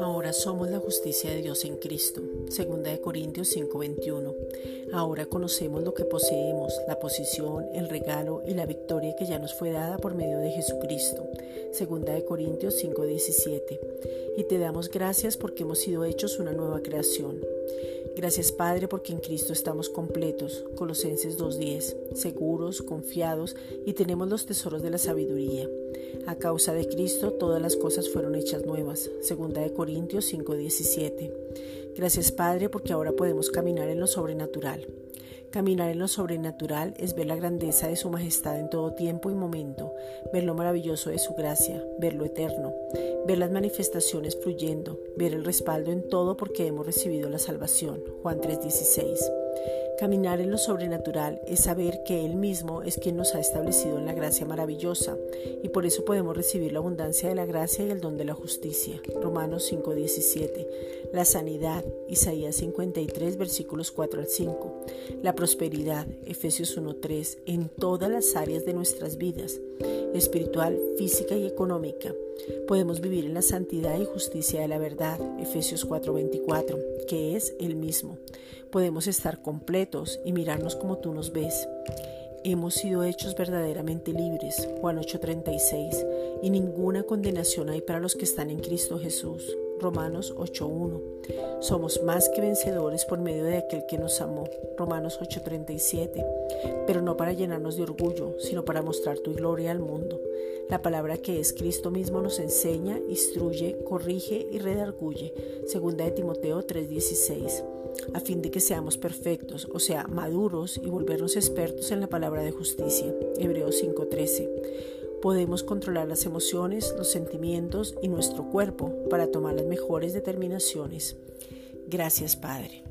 Ahora somos la justicia de Dios en Cristo. Segunda de Corintios 5:21. Ahora conocemos lo que poseemos, la posición, el regalo y la victoria que ya nos fue dada por medio de Jesucristo. Segunda de Corintios 5:17. Y te damos gracias porque hemos sido hechos una nueva creación. Gracias Padre porque en Cristo estamos completos, Colosenses 2.10, seguros, confiados y tenemos los tesoros de la sabiduría. A causa de Cristo todas las cosas fueron hechas nuevas, 2 de Corintios 5.17. Gracias Padre porque ahora podemos caminar en lo sobrenatural. Caminar en lo sobrenatural es ver la grandeza de su majestad en todo tiempo y momento, ver lo maravilloso de su gracia, ver lo eterno, ver las manifestaciones fluyendo, ver el respaldo en todo porque hemos recibido la salvación. Juan 3:16. Caminar en lo sobrenatural es saber que Él mismo es quien nos ha establecido en la gracia maravillosa y por eso podemos recibir la abundancia de la gracia y el don de la justicia. Romanos 5:17. La sanidad, Isaías 53 versículos 4 al 5. La prosperidad, Efesios 1:3, en todas las áreas de nuestras vidas, espiritual, física y económica. Podemos vivir en la santidad y justicia de la verdad, Efesios 4:24, que es el mismo. Podemos estar completos y mirarnos como tú nos ves. Hemos sido hechos verdaderamente libres, Juan 8:36, y ninguna condenación hay para los que están en Cristo Jesús, Romanos 8.1. Somos más que vencedores por medio de aquel que nos amó, Romanos 8.37, pero no para llenarnos de orgullo, sino para mostrar tu gloria al mundo. La palabra que es Cristo mismo nos enseña, instruye, corrige y redarguye, segunda de Timoteo 3.16, a fin de que seamos perfectos, o sea, maduros y volvernos expertos en la palabra de justicia, Hebreos 5.13. Podemos controlar las emociones, los sentimientos y nuestro cuerpo para tomar las mejores determinaciones. Gracias, Padre.